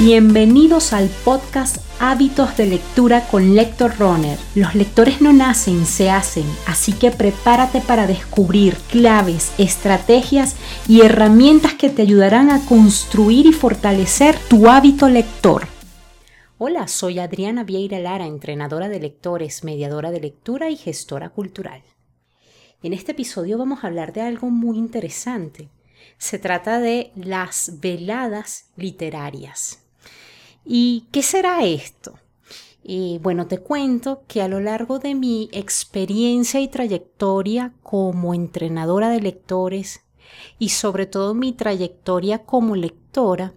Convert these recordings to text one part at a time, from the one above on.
Bienvenidos al podcast Hábitos de Lectura con Lector Runner. Los lectores no nacen, se hacen, así que prepárate para descubrir claves, estrategias y herramientas que te ayudarán a construir y fortalecer tu hábito lector. Hola, soy Adriana Vieira Lara, entrenadora de lectores, mediadora de lectura y gestora cultural. En este episodio vamos a hablar de algo muy interesante. Se trata de las veladas literarias. ¿Y qué será esto? Bueno, te cuento que a lo largo de mi experiencia y trayectoria como entrenadora de lectores y sobre todo mi trayectoria como lectora,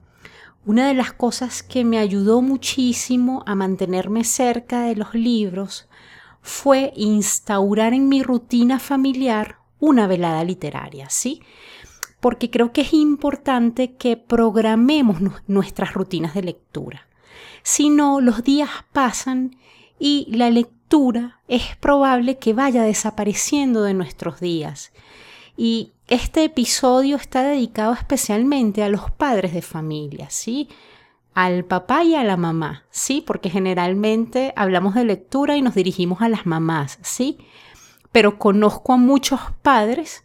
una de las cosas que me ayudó muchísimo a mantenerme cerca de los libros fue instaurar en mi rutina familiar una velada literaria, ¿sí? Porque creo que es importante que programemos nuestras rutinas de lectura. Si no, los días pasan y la lectura es probable que vaya desapareciendo de nuestros días. Y este episodio está dedicado especialmente a los padres de familia, ¿sí? Al papá y a la mamá, ¿sí? Porque generalmente hablamos de lectura y nos dirigimos a las mamás, ¿sí? Pero conozco a muchos padres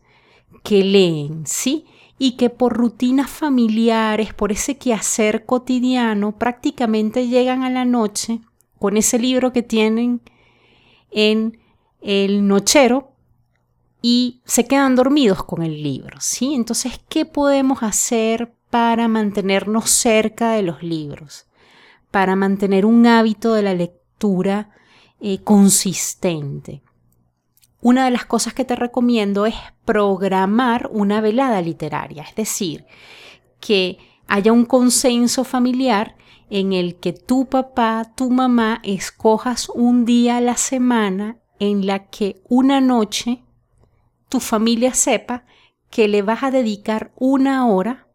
que leen, ¿sí? Y que por rutinas familiares, por ese quehacer cotidiano, prácticamente llegan a la noche con ese libro que tienen en el nochero y se quedan dormidos con el libro, ¿sí? Entonces, ¿qué podemos hacer para mantenernos cerca de los libros? Para mantener un hábito de la lectura eh, consistente una de las cosas que te recomiendo es programar una velada literaria, es decir, que haya un consenso familiar en el que tu papá, tu mamá escojas un día a la semana en la que una noche tu familia sepa que le vas a dedicar una hora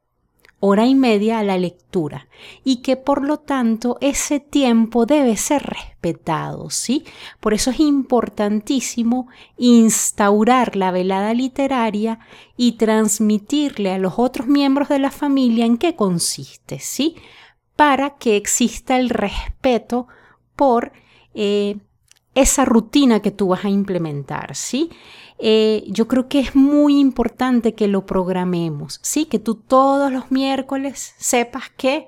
hora y media a la lectura y que por lo tanto ese tiempo debe ser respetado, ¿sí? Por eso es importantísimo instaurar la velada literaria y transmitirle a los otros miembros de la familia en qué consiste, ¿sí? Para que exista el respeto por eh, esa rutina que tú vas a implementar, ¿sí? Eh, yo creo que es muy importante que lo programemos, ¿sí? Que tú todos los miércoles sepas que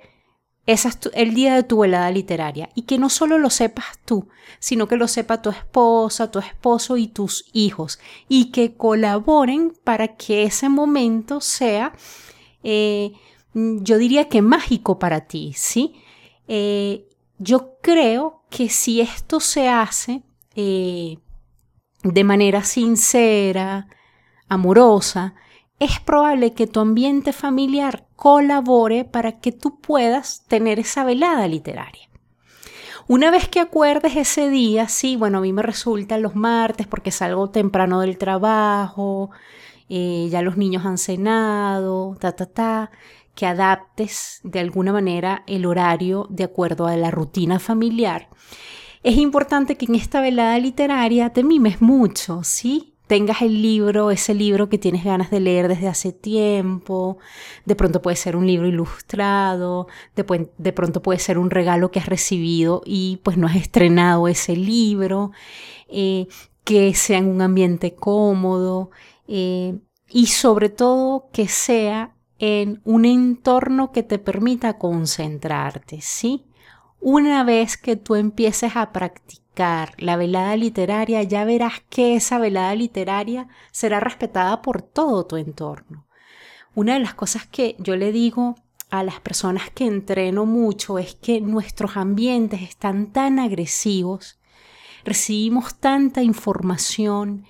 ese es el día de tu velada literaria y que no solo lo sepas tú, sino que lo sepa tu esposa, tu esposo y tus hijos y que colaboren para que ese momento sea, eh, yo diría que mágico para ti, ¿sí? Eh, yo creo que si esto se hace de manera sincera, amorosa, es probable que tu ambiente familiar colabore para que tú puedas tener esa velada literaria. Una vez que acuerdes ese día, sí, bueno, a mí me resulta los martes porque salgo temprano del trabajo, eh, ya los niños han cenado, ta, ta, ta, que adaptes de alguna manera el horario de acuerdo a la rutina familiar es importante que en esta velada literaria te mimes mucho, ¿sí? Tengas el libro, ese libro que tienes ganas de leer desde hace tiempo, de pronto puede ser un libro ilustrado, de, pronto puede ser un regalo que has recibido y pues no has estrenado ese libro, eh, que sea en un ambiente cómodo eh, y sobre todo que sea en un entorno que te permita concentrarte, ¿sí? Una vez que tú empieces a practicar la velada literaria, ya verás que esa velada literaria será respetada por todo tu entorno. Una de las cosas que yo le digo a las personas que entreno mucho es que nuestros ambientes están tan agresivos, recibimos tanta información,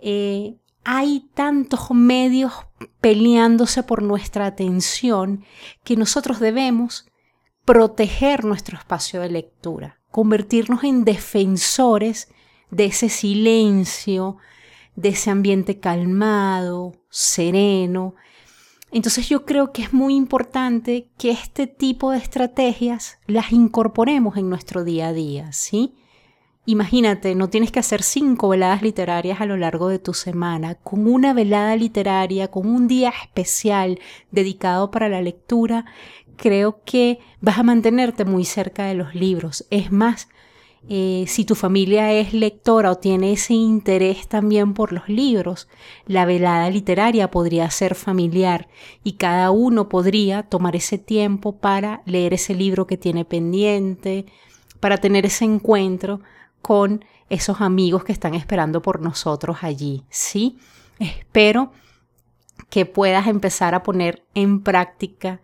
eh, hay tantos medios peleándose por nuestra atención que nosotros debemos proteger nuestro espacio de lectura, convertirnos en defensores de ese silencio, de ese ambiente calmado, sereno. Entonces yo creo que es muy importante que este tipo de estrategias las incorporemos en nuestro día a día, ¿sí? Imagínate, no tienes que hacer cinco veladas literarias a lo largo de tu semana. Con una velada literaria, con un día especial dedicado para la lectura, creo que vas a mantenerte muy cerca de los libros. Es más, eh, si tu familia es lectora o tiene ese interés también por los libros, la velada literaria podría ser familiar y cada uno podría tomar ese tiempo para leer ese libro que tiene pendiente, para tener ese encuentro con esos amigos que están esperando por nosotros allí. Sí, espero que puedas empezar a poner en práctica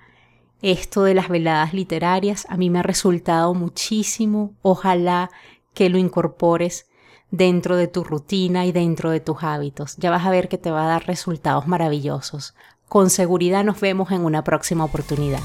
esto de las veladas literarias. A mí me ha resultado muchísimo. Ojalá que lo incorpores dentro de tu rutina y dentro de tus hábitos. Ya vas a ver que te va a dar resultados maravillosos. Con seguridad nos vemos en una próxima oportunidad.